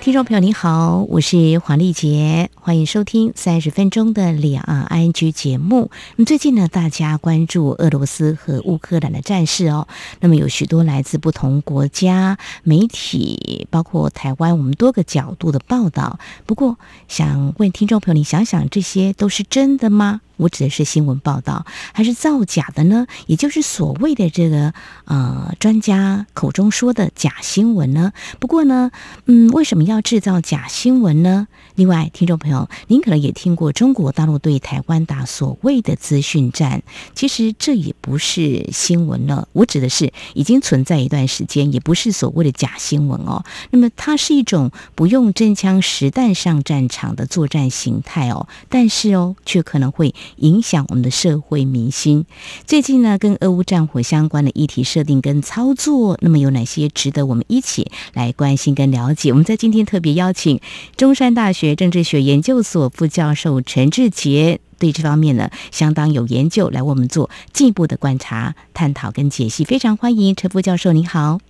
听众朋友，你好，我是黄丽杰，欢迎收听三十分钟的两岸 ING 节目。那么最近呢，大家关注俄罗斯和乌克兰的战事哦。那么有许多来自不同国家媒体，包括台湾，我们多个角度的报道。不过，想问听众朋友，你想想，这些都是真的吗？我指的是新闻报道，还是造假的呢？也就是所谓的这个呃专家口中说的假新闻呢？不过呢，嗯，为什么要制造假新闻呢？另外，听众朋友，您可能也听过中国大陆对台湾打所谓的资讯战，其实这也不是新闻了。我指的是已经存在一段时间，也不是所谓的假新闻哦。那么它是一种不用真枪实弹上战场的作战形态哦，但是哦，却可能会影响我们的社会民心。最近呢，跟俄乌战火相关的议题设定跟操作，那么有哪些值得我们一起来关心跟了解？我们在今天特别邀请中山大学。政治学研究所副教授陈志杰对这方面呢相当有研究，来我们做进一步的观察、探讨跟解析。非常欢迎陈副教授，您好。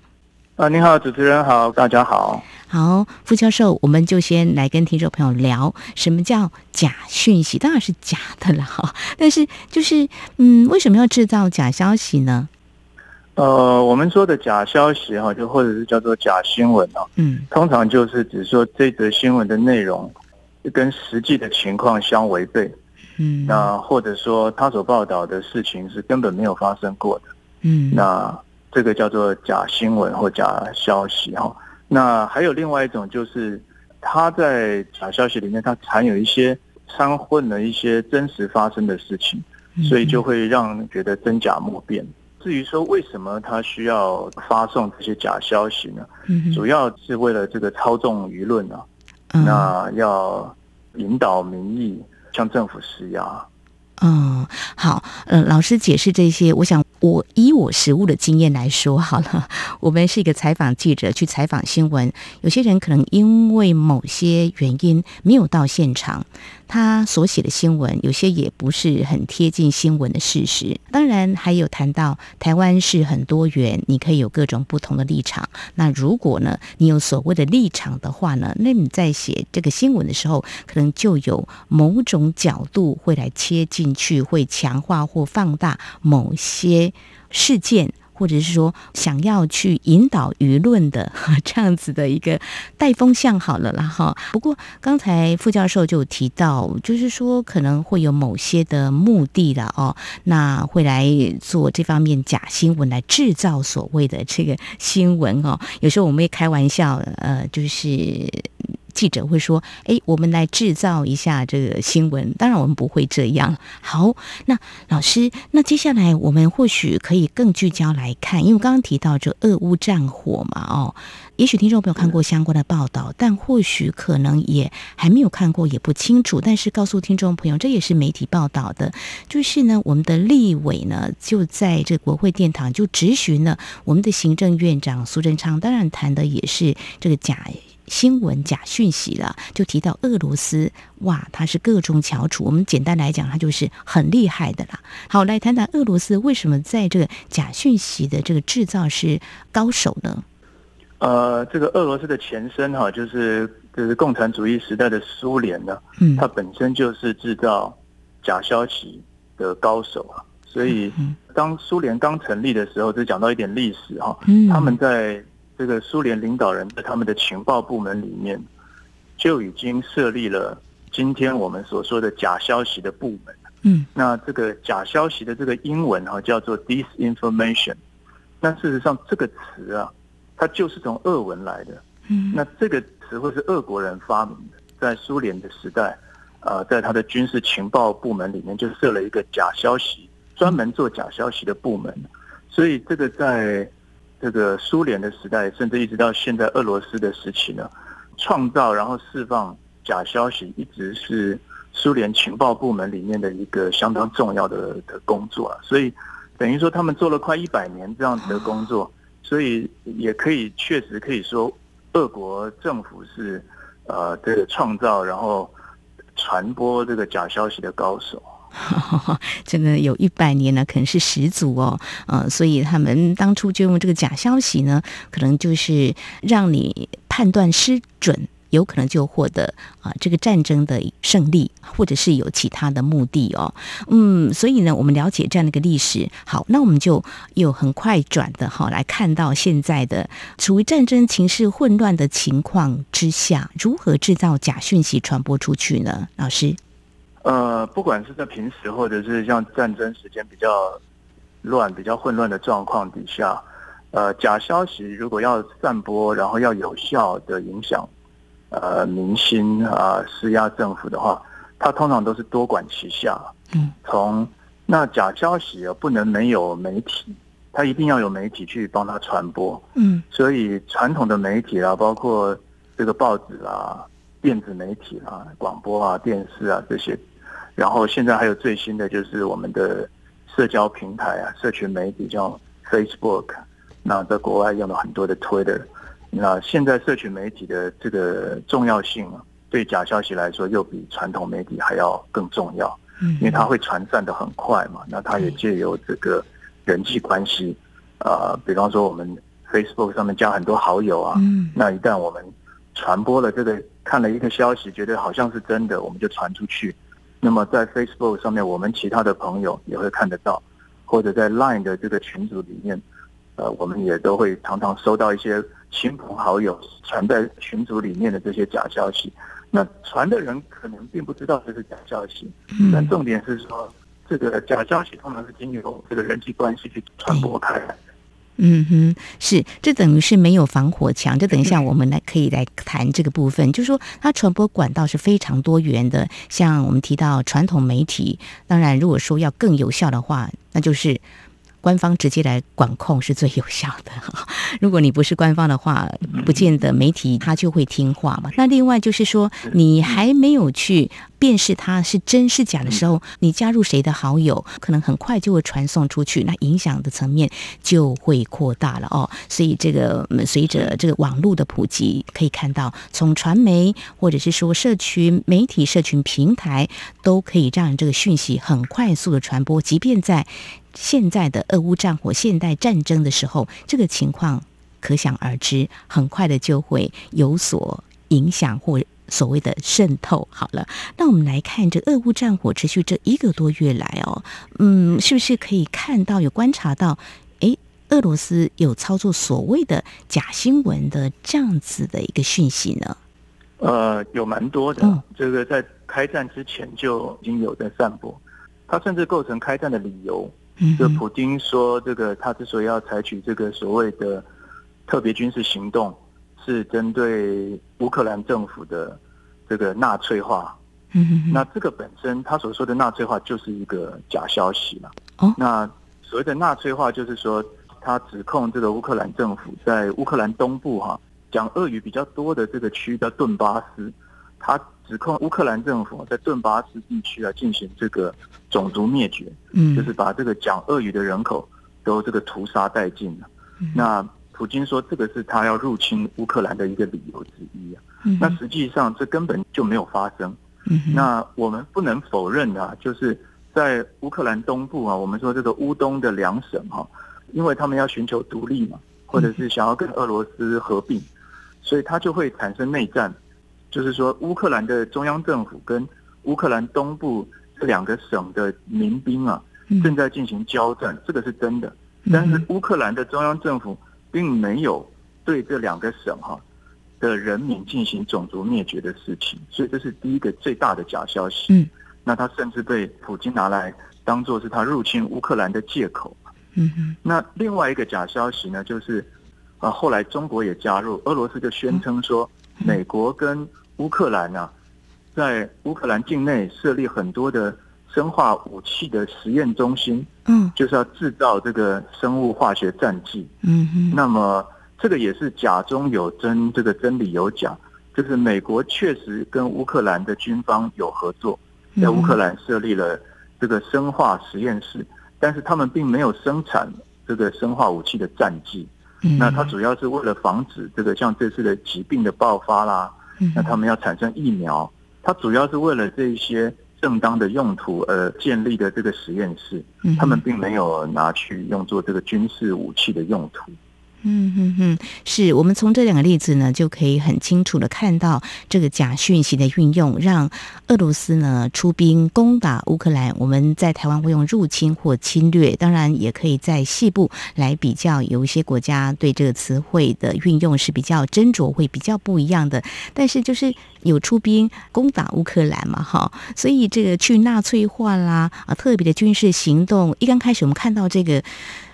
啊，你好，主持人好，大家好。好，副教授，我们就先来跟听众朋友聊什么叫假讯息，当然是假的了哈。但是就是嗯，为什么要制造假消息呢？呃，我们说的假消息哈，就或者是叫做假新闻啊，嗯，通常就是指说这则新闻的内容跟实际的情况相违背，嗯，那或者说他所报道的事情是根本没有发生过的，嗯，那这个叫做假新闻或假消息哈。那还有另外一种就是他在假消息里面，它含有一些掺混了一些真实发生的事情，所以就会让人觉得真假莫辨。至于说为什么他需要发送这些假消息呢？主要是为了这个操纵舆论啊，那要引导民意向政府施压。嗯，好，嗯，老师解释这些，我想我以我实务的经验来说好了。我们是一个采访记者去采访新闻，有些人可能因为某些原因没有到现场。他所写的新闻有些也不是很贴近新闻的事实，当然还有谈到台湾是很多元，你可以有各种不同的立场。那如果呢，你有所谓的立场的话呢，那你在写这个新闻的时候，可能就有某种角度会来切进去，会强化或放大某些事件。或者是说想要去引导舆论的这样子的一个带风向好了啦哈。不过刚才副教授就提到，就是说可能会有某些的目的了哦，那会来做这方面假新闻来制造所谓的这个新闻哦。有时候我们会开玩笑，呃，就是。记者会说：“哎，我们来制造一下这个新闻。当然，我们不会这样。好，那老师，那接下来我们或许可以更聚焦来看，因为刚刚提到这俄乌战火嘛，哦，也许听众朋友看过相关的报道，但或许可能也还没有看过，也不清楚。但是告诉听众朋友，这也是媒体报道的，就是呢，我们的立委呢就在这国会殿堂就质询了我们的行政院长苏贞昌，当然谈的也是这个假。”新闻假讯息了，就提到俄罗斯，哇，它是各中翘楚。我们简单来讲，它就是很厉害的啦。好，来谈谈俄罗斯为什么在这个假讯息的这个制造是高手呢？呃，这个俄罗斯的前身哈，就是就是共产主义时代的苏联呢，嗯，它本身就是制造假消息的高手啊。所以，当苏联刚成立的时候，就讲到一点历史哈，他们在。这个苏联领导人在他们的情报部门里面，就已经设立了今天我们所说的假消息的部门。嗯，那这个假消息的这个英文哈叫做 disinformation。那事实上这个词啊，它就是从俄文来的。嗯，那这个词汇是俄国人发明的，在苏联的时代，呃，在他的军事情报部门里面就设了一个假消息，专门做假消息的部门。所以这个在。这个苏联的时代，甚至一直到现在俄罗斯的时期呢，创造然后释放假消息，一直是苏联情报部门里面的一个相当重要的的工作啊。所以等于说他们做了快一百年这样子的工作，所以也可以确实可以说，俄国政府是呃，这个创造然后传播这个假消息的高手。这个有一百年呢，可能是始祖哦，呃，所以他们当初就用这个假消息呢，可能就是让你判断失准。有可能就获得啊这个战争的胜利，或者是有其他的目的哦。嗯，所以呢，我们了解这样的一个历史。好，那我们就有很快转的哈来看到现在的处于战争情势混乱的情况之下，如何制造假讯息传播出去呢？老师，呃，不管是在平时或者是像战争时间比较乱、比较混乱的状况底下，呃，假消息如果要散播，然后要有效的影响。呃，民心啊，施压政府的话，它通常都是多管齐下。嗯，从那假消息啊，不能没有媒体，它一定要有媒体去帮它传播。嗯，所以传统的媒体啊，包括这个报纸啊、电子媒体啊、广播啊、电视啊这些，然后现在还有最新的就是我们的社交平台啊、社群媒体叫 Facebook，那在国外用了很多的 Twitter。那现在社群媒体的这个重要性啊，对假消息来说又比传统媒体还要更重要，嗯，因为它会传散的很快嘛。那它也借由这个人际关系，呃，比方说我们 Facebook 上面加很多好友啊，嗯，那一旦我们传播了这个看了一个消息，觉得好像是真的，我们就传出去。那么在 Facebook 上面，我们其他的朋友也会看得到，或者在 Line 的这个群组里面，呃，我们也都会常常收到一些。亲朋好友传在群组里面的这些假消息，那传的人可能并不知道这是假消息，但重点是说，这个假消息通常是经由这个人际关系去传播开来。嗯嗯哼，是，这等于是没有防火墙。这等一下我们来可以来谈这个部分，就是说它传播管道是非常多元的。像我们提到传统媒体，当然如果说要更有效的话，那就是。官方直接来管控是最有效的。如果你不是官方的话，不见得媒体他就会听话嘛。那另外就是说，你还没有去辨识它是真是假的时候，你加入谁的好友，可能很快就会传送出去，那影响的层面就会扩大了哦。所以这个随着这个网络的普及，可以看到从传媒或者是说社群媒体、社群平台，都可以让这个讯息很快速的传播，即便在。现在的俄乌战火、现代战争的时候，这个情况可想而知，很快的就会有所影响或所谓的渗透。好了，那我们来看这俄乌战火持续这一个多月来哦，嗯，是不是可以看到有观察到，哎，俄罗斯有操作所谓的假新闻的这样子的一个讯息呢？呃，有蛮多的，这个在开战之前就已经有在散播，它甚至构成开战的理由。就普京说，这个他之所以要采取这个所谓的特别军事行动，是针对乌克兰政府的这个纳粹化。嗯，那这个本身他所说的纳粹化就是一个假消息了。哦，那所谓的纳粹化就是说，他指控这个乌克兰政府在乌克兰东部哈讲俄语比较多的这个区叫顿巴斯，他。指控乌克兰政府在顿巴斯地区啊进行这个种族灭绝，嗯，就是把这个讲俄语的人口都这个屠杀殆尽了。那普京说这个是他要入侵乌克兰的一个理由之一啊。那实际上这根本就没有发生。那我们不能否认啊，就是在乌克兰东部啊，我们说这个乌东的两省哈，因为他们要寻求独立嘛，或者是想要跟俄罗斯合并，所以它就会产生内战。就是说，乌克兰的中央政府跟乌克兰东部这两个省的民兵啊，正在进行交战，这个是真的。但是乌克兰的中央政府并没有对这两个省哈的人民进行种族灭绝的事情，所以这是第一个最大的假消息。嗯，那他甚至被普京拿来当做是他入侵乌克兰的借口。嗯哼。那另外一个假消息呢，就是啊，后来中国也加入，俄罗斯就宣称说，美国跟乌克兰啊，在乌克兰境内设立很多的生化武器的实验中心，嗯，就是要制造这个生物化学战剂，嗯哼。那么这个也是假中有真，这个真理有假，就是美国确实跟乌克兰的军方有合作，在乌克兰设立了这个生化实验室，但是他们并没有生产这个生化武器的战剂。那它主要是为了防止这个像这次的疾病的爆发啦，那他们要产生疫苗，它主要是为了这一些正当的用途而建立的这个实验室，他们并没有拿去用作这个军事武器的用途。嗯哼哼，是我们从这两个例子呢，就可以很清楚的看到这个假讯息的运用，让俄罗斯呢出兵攻打乌克兰。我们在台湾会用入侵或侵略，当然也可以在细部来比较，有一些国家对这个词汇的运用是比较斟酌，会比较不一样的。但是就是有出兵攻打乌克兰嘛，哈，所以这个去纳粹化啦啊，特别的军事行动，一刚开始我们看到这个。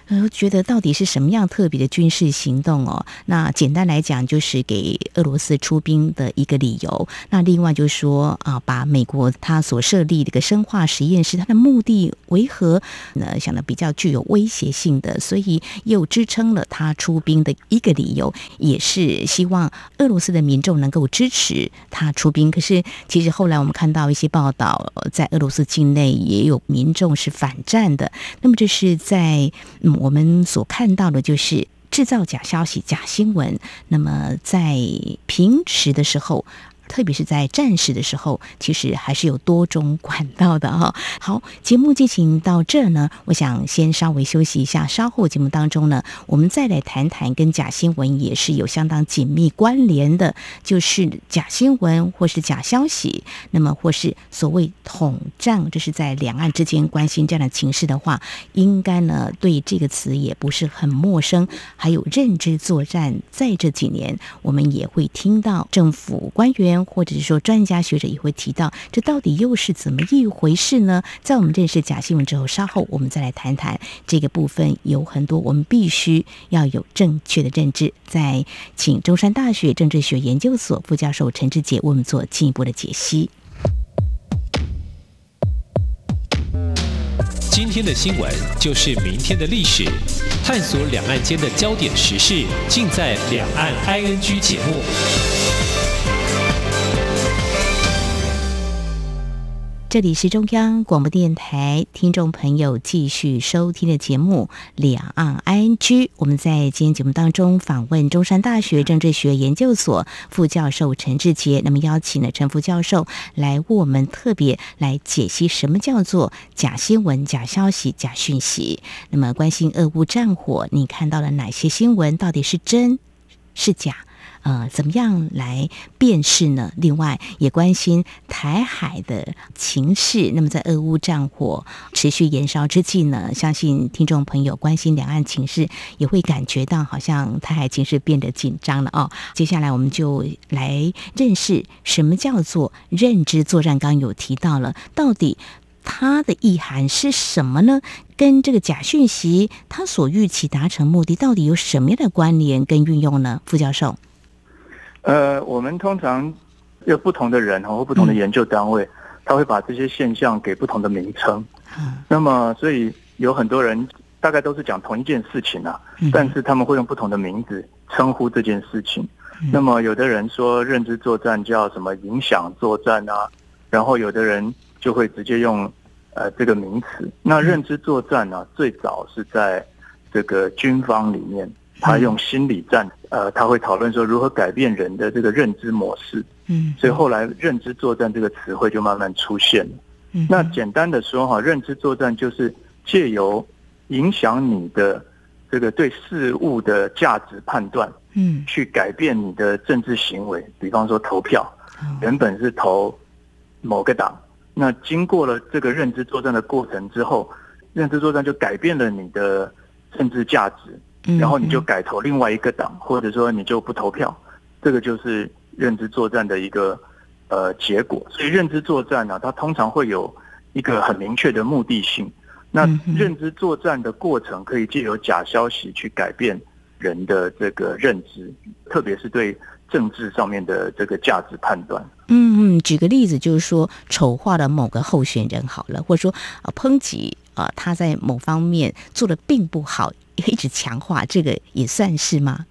呃，觉得到底是什么样特别的军事行动哦？那简单来讲，就是给俄罗斯出兵的一个理由。那另外就是说啊，把美国他所设立的一个生化实验室，它的目的为何？呢，想的比较具有威胁性的，所以又支撑了他出兵的一个理由，也是希望俄罗斯的民众能够支持他出兵。可是，其实后来我们看到一些报道，在俄罗斯境内也有民众是反战的。那么，这是在嗯。我们所看到的就是制造假消息、假新闻。那么在平时的时候。特别是在战时的时候，其实还是有多种管道的哈。好，节目进行到这呢，我想先稍微休息一下，稍后节目当中呢，我们再来谈谈跟假新闻也是有相当紧密关联的，就是假新闻或是假消息，那么或是所谓统战，这是在两岸之间关心这样的情势的话，应该呢对这个词也不是很陌生。还有认知作战，在这几年我们也会听到政府官员。或者是说，专家学者也会提到，这到底又是怎么一回事呢？在我们认识假新闻之后，稍后我们再来谈谈这个部分。有很多我们必须要有正确的认知。再请中山大学政治学研究所副教授陈志杰为我们做进一步的解析。今天的新闻就是明天的历史，探索两岸间的焦点时事，尽在《两岸 ING》节目。这里是中央广播电台听众朋友继续收听的节目《两岸 ING》。我们在今天节目当中访问中山大学政治学研究所副教授陈志杰，那么邀请了陈副教授来为我们特别来解析什么叫做假新闻、假消息、假讯息。那么关心俄乌战火，你看到了哪些新闻？到底是真是假？呃，怎么样来辨识呢？另外，也关心台海的情势。那么，在俄乌战火持续延烧之际呢，相信听众朋友关心两岸情势，也会感觉到好像台海情势变得紧张了哦。接下来，我们就来认识什么叫做认知作战。刚有提到了，到底它的意涵是什么呢？跟这个假讯息，它所预期达成目的，到底有什么样的关联跟运用呢？副教授。呃，我们通常有不同的人或不同的研究单位，他会把这些现象给不同的名称。那么，所以有很多人大概都是讲同一件事情啊，但是他们会用不同的名字称呼这件事情。那么，有的人说认知作战叫什么影响作战啊，然后有的人就会直接用呃这个名词。那认知作战呢，最早是在这个军方里面。他用心理战，呃，他会讨论说如何改变人的这个认知模式。嗯，所以后来认知作战这个词汇就慢慢出现了。嗯，那简单的说哈，认知作战就是借由影响你的这个对事物的价值判断，嗯，去改变你的政治行为。比方说投票，原本是投某个党，那经过了这个认知作战的过程之后，认知作战就改变了你的政治价值。然后你就改投另外一个党，或者说你就不投票，这个就是认知作战的一个呃结果。所以认知作战呢，它通常会有一个很明确的目的性。那认知作战的过程可以借由假消息去改变人的这个认知，特别是对政治上面的这个价值判断。嗯嗯，举个例子，就是说丑化了某个候选人好了，或者说啊抨击啊他在某方面做的并不好。一直强化这个也算是吗？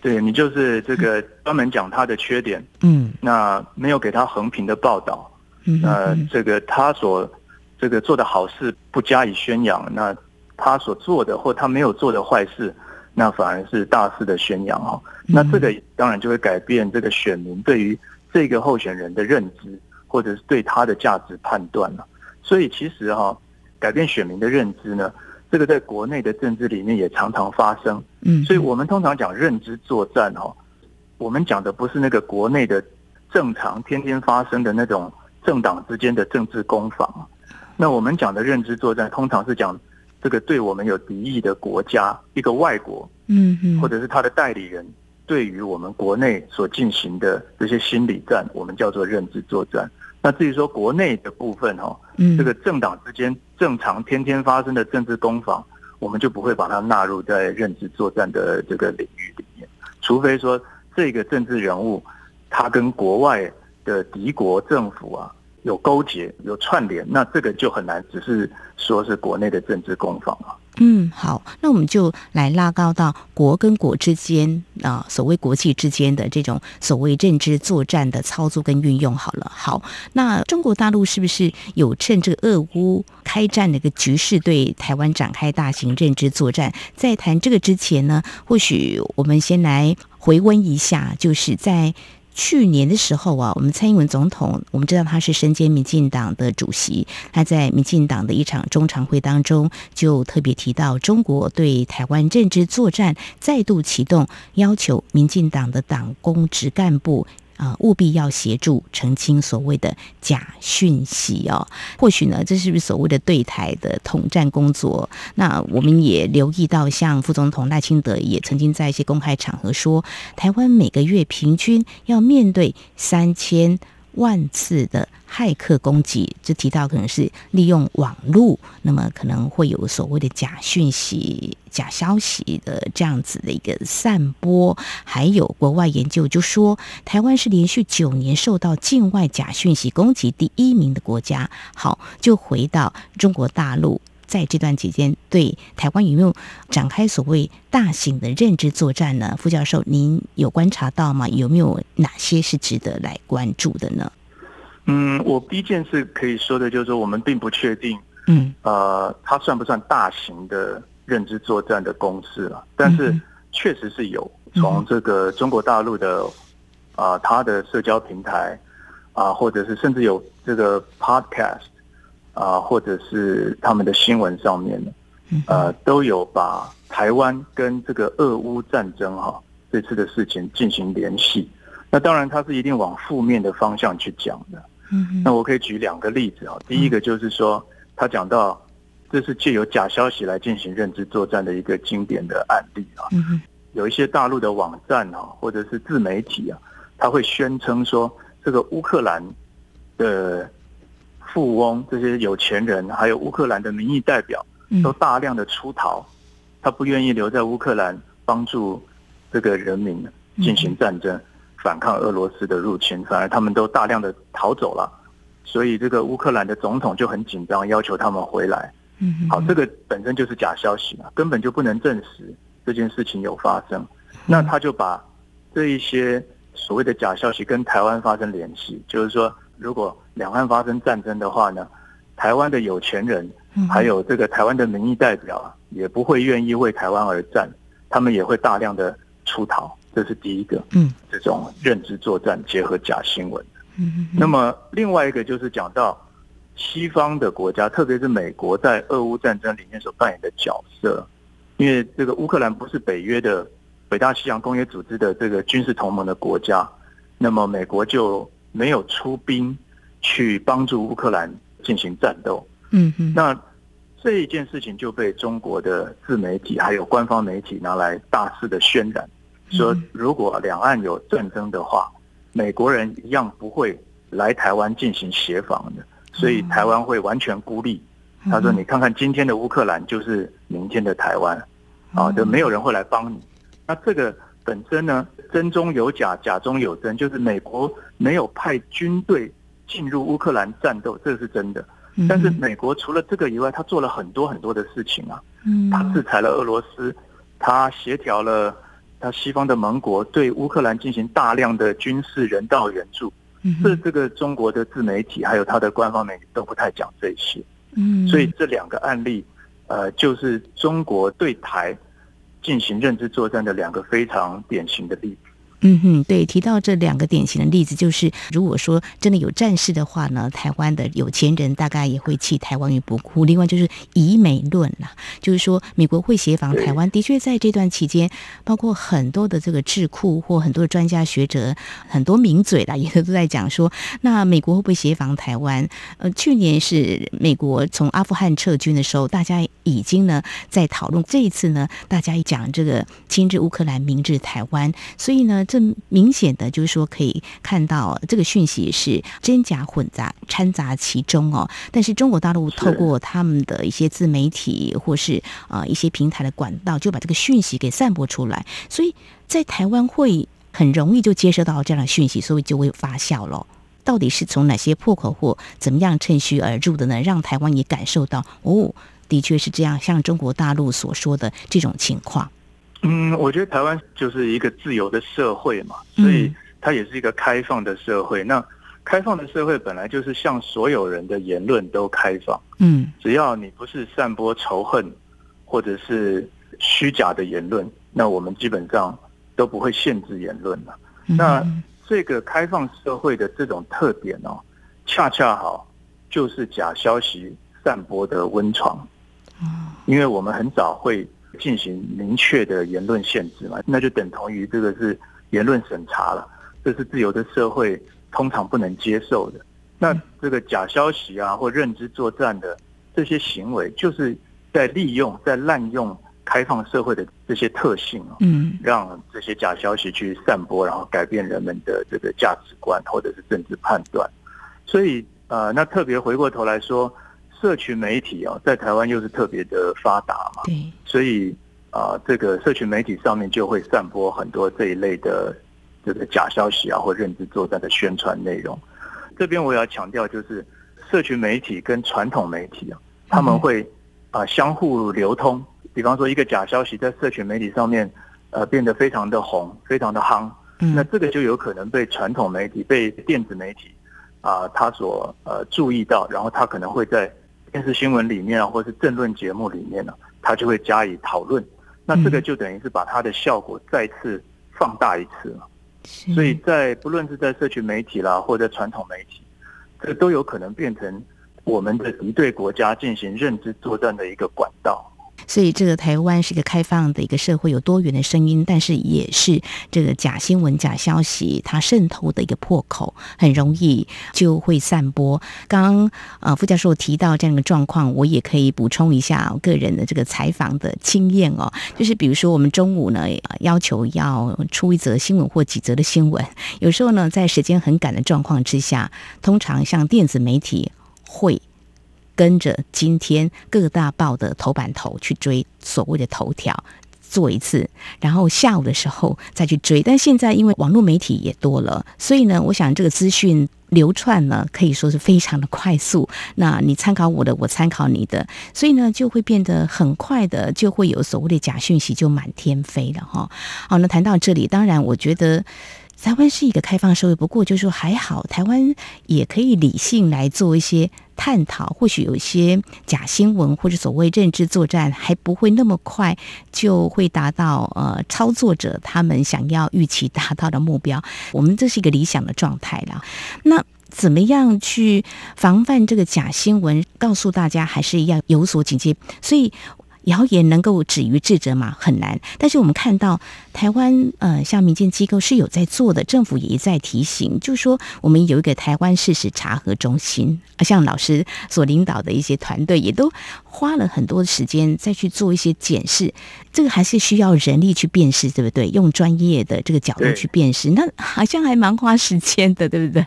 对你就是这个专门讲他的缺点，嗯，那没有给他横平的报道，嗯，那这个他所这个做的好事不加以宣扬，那他所做的或他没有做的坏事，那反而是大肆的宣扬哈，那这个当然就会改变这个选民对于。这个候选人的认知，或者是对他的价值判断了。所以其实哈，改变选民的认知呢，这个在国内的政治里面也常常发生。嗯，所以我们通常讲认知作战哈，我们讲的不是那个国内的正常天天发生的那种政党之间的政治攻防。那我们讲的认知作战，通常是讲这个对我们有敌意的国家，一个外国，嗯嗯，或者是他的代理人，对于我们国内所进行的这些心理战，我们叫做认知作战。那至于说国内的部分哈，这个政党之间正常天天发生的政治攻防，我们就不会把它纳入在认知作战的这个领域里面，除非说这个政治人物他跟国外的敌国政府啊。有勾结、有串联，那这个就很难，只是说是国内的政治攻防啊。嗯，好，那我们就来拉高到国跟国之间啊，所谓国际之间的这种所谓认知作战的操作跟运用好了。好，那中国大陆是不是有趁这个俄乌开战的一个局势，对台湾展开大型认知作战？在谈这个之前呢，或许我们先来回温一下，就是在。去年的时候啊，我们蔡英文总统，我们知道他是身兼民进党的主席，他在民进党的一场中常会当中，就特别提到中国对台湾政治作战再度启动，要求民进党的党工职干部。啊，务必要协助澄清所谓的假讯息哦。或许呢，这是不是所谓的对台的统战工作？那我们也留意到，像副总统赖清德也曾经在一些公开场合说，台湾每个月平均要面对三千。万次的骇客攻击，就提到可能是利用网络，那么可能会有所谓的假讯息、假消息的这样子的一个散播。还有国外研究就说，台湾是连续九年受到境外假讯息攻击第一名的国家。好，就回到中国大陆。在这段期间，对台湾有没有展开所谓大型的认知作战呢？副教授，您有观察到吗？有没有哪些是值得来关注的呢？嗯，我第一件事可以说的就是说，我们并不确定，嗯，呃，它算不算大型的认知作战的公式了？但是确实是有，从这个中国大陆的啊，它的社交平台啊，或者是甚至有这个 podcast。啊，或者是他们的新闻上面呢，呃，都有把台湾跟这个俄乌战争哈这次的事情进行联系。那当然，他是一定往负面的方向去讲的。嗯，那我可以举两个例子啊。第一个就是说，他讲到这是借由假消息来进行认知作战的一个经典的案例啊。嗯有一些大陆的网站啊，或者是自媒体啊，他会宣称说这个乌克兰的。富翁这些有钱人，还有乌克兰的民意代表，都大量的出逃，他不愿意留在乌克兰帮助这个人民进行战争，反抗俄罗斯的入侵，反而他们都大量的逃走了，所以这个乌克兰的总统就很紧张，要求他们回来。好，这个本身就是假消息嘛，根本就不能证实这件事情有发生。那他就把这一些所谓的假消息跟台湾发生联系，就是说。如果两岸发生战争的话呢，台湾的有钱人，还有这个台湾的民意代表啊，也不会愿意为台湾而战，他们也会大量的出逃，这是第一个。嗯，这种认知作战结合假新闻。嗯，那么另外一个就是讲到西方的国家，特别是美国在俄乌战争里面所扮演的角色，因为这个乌克兰不是北约的北大西洋公约组织的这个军事同盟的国家，那么美国就。没有出兵去帮助乌克兰进行战斗，嗯嗯，那这一件事情就被中国的自媒体还有官方媒体拿来大肆的渲染，说如果两岸有战争的话，美国人一样不会来台湾进行协防的，所以台湾会完全孤立。他说：“你看看今天的乌克兰，就是明天的台湾，啊，就没有人会来帮你。”那这个。本身呢，真中有假，假中有真，就是美国没有派军队进入乌克兰战斗，这是真的。但是美国除了这个以外，他做了很多很多的事情啊。嗯，他制裁了俄罗斯，他协调了他西方的盟国对乌克兰进行大量的军事人道援助。嗯，这这个中国的自媒体还有他的官方媒体都不太讲这些。嗯，所以这两个案例，呃，就是中国对台。进行认知作战的两个非常典型的例子。嗯哼，对，提到这两个典型的例子，就是如果说真的有战事的话呢，台湾的有钱人大概也会弃台湾于不顾。另外就是以美论啦，就是说美国会协防台湾，的确在这段期间，包括很多的这个智库或很多的专家学者，很多名嘴啦，也都在讲说，那美国会不会协防台湾？呃，去年是美国从阿富汗撤军的时候，大家已经呢在讨论，这一次呢，大家一讲这个亲日乌克兰，明日台湾，所以呢。这明显的就是说，可以看到这个讯息是真假混杂掺杂其中哦。但是中国大陆透过他们的一些自媒体或是啊一些平台的管道，就把这个讯息给散播出来。所以在台湾会很容易就接收到这样的讯息，所以就会发酵了。到底是从哪些破口或怎么样趁虚而入的呢？让台湾也感受到哦，的确是这样，像中国大陆所说的这种情况。嗯，我觉得台湾就是一个自由的社会嘛，所以它也是一个开放的社会。那开放的社会本来就是向所有人的言论都开放，嗯，只要你不是散播仇恨或者是虚假的言论，那我们基本上都不会限制言论了。那这个开放社会的这种特点哦，恰恰好就是假消息散播的温床，因为我们很早会。进行明确的言论限制嘛，那就等同于这个是言论审查了，这是自由的社会通常不能接受的。那这个假消息啊，或认知作战的这些行为，就是在利用、在滥用开放社会的这些特性啊，嗯，让这些假消息去散播，然后改变人们的这个价值观或者是政治判断。所以，呃，那特别回过头来说。社群媒体啊，在台湾又是特别的发达嘛，对，所以啊，这个社群媒体上面就会散播很多这一类的这个假消息啊，或认知作战的宣传内容。这边我要强调，就是社群媒体跟传统媒体啊，他们会啊相互流通。比方说，一个假消息在社群媒体上面呃变得非常的红，非常的夯，那这个就有可能被传统媒体、被电子媒体啊，他所呃注意到，然后他可能会在。电视新闻里面啊，或是政论节目里面呢，他就会加以讨论。那这个就等于是把它的效果再次放大一次了。所以在不论是在社群媒体啦，或者传统媒体，这都有可能变成我们的敌对国家进行认知作战的一个管道。所以，这个台湾是一个开放的一个社会，有多元的声音，但是也是这个假新闻、假消息它渗透的一个破口，很容易就会散播。刚刚呃，副教授提到这样的状况，我也可以补充一下个人的这个采访的经验哦。就是比如说，我们中午呢要求要出一则新闻或几则的新闻，有时候呢在时间很赶的状况之下，通常像电子媒体会。跟着今天各大报的头版头去追所谓的头条，做一次，然后下午的时候再去追。但现在因为网络媒体也多了，所以呢，我想这个资讯流窜呢可以说是非常的快速。那你参考我的，我参考你的，所以呢就会变得很快的，就会有所谓的假讯息就满天飞了哈。好，那谈到这里，当然我觉得。台湾是一个开放社会，不过就是说还好，台湾也可以理性来做一些探讨。或许有一些假新闻或者所谓认知作战，还不会那么快就会达到呃操作者他们想要预期达到的目标。我们这是一个理想的状态了。那怎么样去防范这个假新闻？告诉大家还是要有所警戒。所以。谣言能够止于智者吗？很难。但是我们看到台湾，呃，像民间机构是有在做的，政府也一再提醒，就是说我们有一个台湾事实查核中心，啊，像老师所领导的一些团队，也都花了很多时间再去做一些检视。这个还是需要人力去辨识，对不对？用专业的这个角度去辨识，那好像还蛮花时间的，对不对？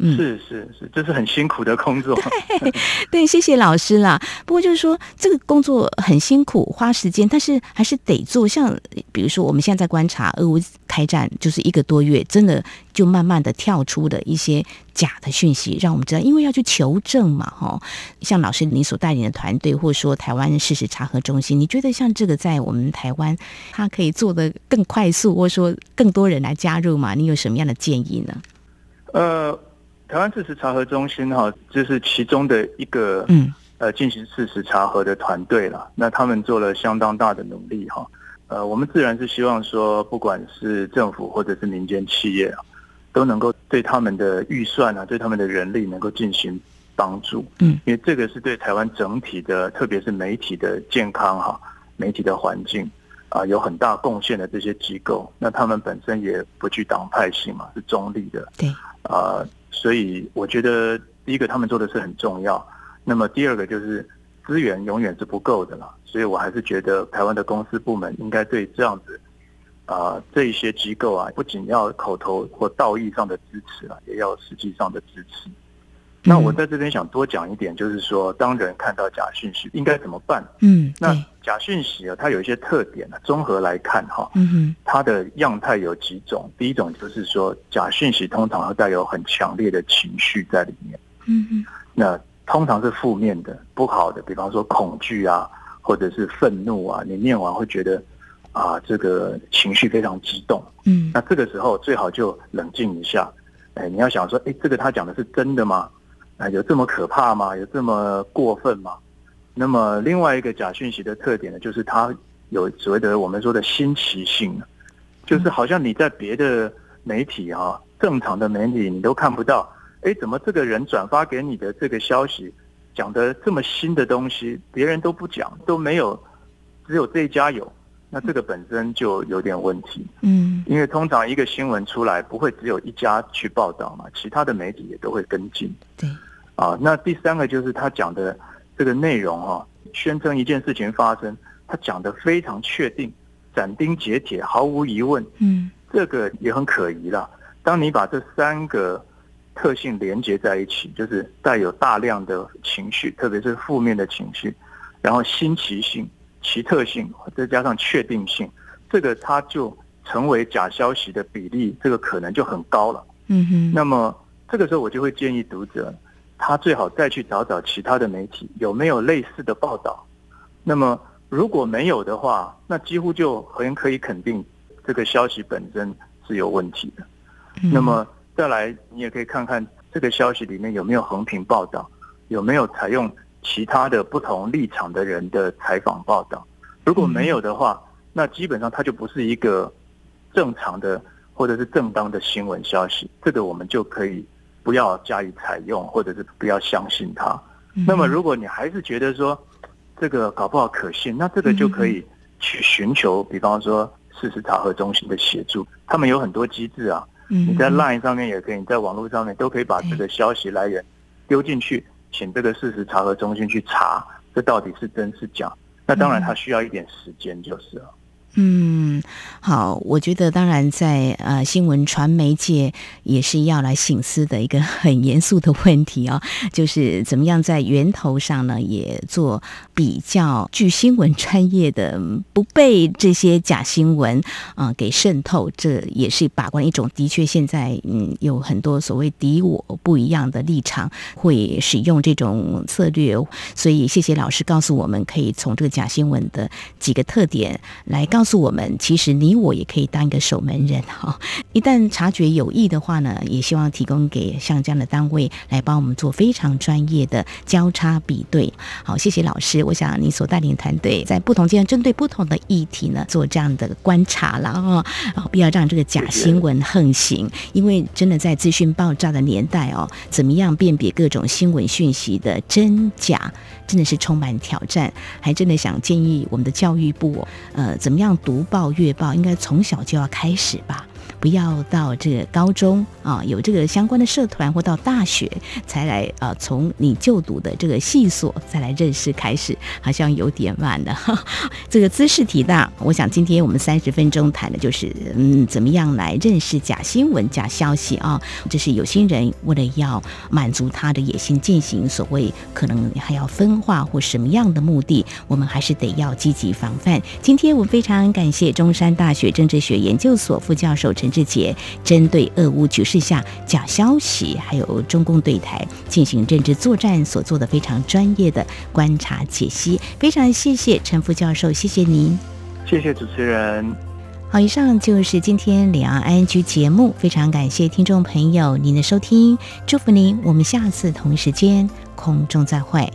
是是是，这是很辛苦的工作。对 对，谢谢老师啦。不过就是说，这个工作很辛苦，花时间，但是还是得做。像比如说，我们现在在观察俄乌开战，就是一个多月，真的就慢慢的跳出的一些假的讯息，让我们知道，因为要去求证嘛，哈。像老师你所带领的团队，或者说台湾事实查核中心，你觉得像这个在我们台湾，它可以做的更快速，或者说更多人来加入嘛？你有什么样的建议呢？呃。台湾事实查核中心哈，就是其中的一个，嗯，呃，进行事实查核的团队了。那他们做了相当大的努力哈。呃，我们自然是希望说，不管是政府或者是民间企业啊，都能够对他们的预算啊，对他们的人力能够进行帮助。嗯，因为这个是对台湾整体的，特别是媒体的健康哈，媒体的环境啊，有很大贡献的这些机构，那他们本身也不具党派性嘛，是中立的。对，啊，所以我觉得第一个他们做的是很重要。那么第二个就是资源永远是不够的了，所以我还是觉得台湾的公司部门应该对这样子啊这一些机构啊，不仅要口头或道义上的支持啊，也要实际上的支持。那我在这边想多讲一点，就是说，当人看到假讯息，应该怎么办？嗯，那假讯息啊，它有一些特点呢，综合来看哈，它的样态有几种。第一种就是说，假讯息通常会带有很强烈的情绪在里面。嗯嗯，那。通常是负面的、不好的，比方说恐惧啊，或者是愤怒啊，你念完会觉得啊，这个情绪非常激动。嗯，那这个时候最好就冷静一下。哎，你要想说，哎，这个他讲的是真的吗？啊，有这么可怕吗？有这么过分吗？那么另外一个假讯息的特点呢，就是它有所谓的我们说的新奇性，就是好像你在别的媒体啊，正常的媒体你都看不到。哎，怎么这个人转发给你的这个消息讲的这么新的东西，别人都不讲，都没有，只有这一家有，那这个本身就有点问题。嗯，因为通常一个新闻出来，不会只有一家去报道嘛，其他的媒体也都会跟进。对，啊，那第三个就是他讲的这个内容哈，宣称一件事情发生，他讲的非常确定，斩钉截铁，毫无疑问。嗯，这个也很可疑啦。当你把这三个特性连接在一起，就是带有大量的情绪，特别是负面的情绪，然后新奇性、奇特性，再加上确定性，这个它就成为假消息的比例，这个可能就很高了。嗯哼。那么这个时候，我就会建议读者，他最好再去找找其他的媒体有没有类似的报道。那么如果没有的话，那几乎就很可以肯定这个消息本身是有问题的。那么。再来，你也可以看看这个消息里面有没有横屏报道，有没有采用其他的不同立场的人的采访报道。如果没有的话，那基本上它就不是一个正常的或者是正当的新闻消息。这个我们就可以不要加以采用，或者是不要相信它。那么，如果你还是觉得说这个搞不好可信，那这个就可以去寻求，比方说事实查核中心的协助，他们有很多机制啊。你在 LINE 上面也可以，你在网络上面都可以把这个消息来源丢进去，请这个事实查核中心去查，这到底是真是假？那当然，它需要一点时间，就是了。嗯，好，我觉得当然在呃新闻传媒界也是要来醒思的一个 很严肃的问题哦，就是怎么样在源头上呢也做比较具新闻专业的，不被这些假新闻啊给渗透，这也是把关一种。的确，现在嗯有很多所谓敌我不一样的立场会使用这种策略，所以谢谢老师告诉我们，可以从这个假新闻的几个特点来告。告诉我们，其实你我也可以当一个守门人哈。一旦察觉有异的话呢，也希望提供给像这样的单位来帮我们做非常专业的交叉比对。好，谢谢老师。我想你所带领团队在不同阶段针对不同的议题呢，做这样的观察了啊，不要让这个假新闻横行。因为真的在资讯爆炸的年代哦，怎么样辨别各种新闻讯息的真假，真的是充满挑战。还真的想建议我们的教育部，呃，怎么样？读报阅报应该从小就要开始吧。不要到这个高中啊，有这个相关的社团，或到大学才来啊，从你就读的这个系所再来认识开始，好像有点慢了。这个姿势体大，我想今天我们三十分钟谈的就是，嗯，怎么样来认识假新闻、假消息啊？这是有心人为了要满足他的野心，进行所谓可能还要分化或什么样的目的，我们还是得要积极防范。今天我非常感谢中山大学政治学研究所副教授陈。志杰针对俄乌局势下假消息，还有中共对台进行认知作战所做的非常专业的观察解析，非常谢谢陈副教授，谢谢您，谢谢主持人。好，以上就是今天两岸安居节目，非常感谢听众朋友您的收听，祝福您，我们下次同一时间空中再会。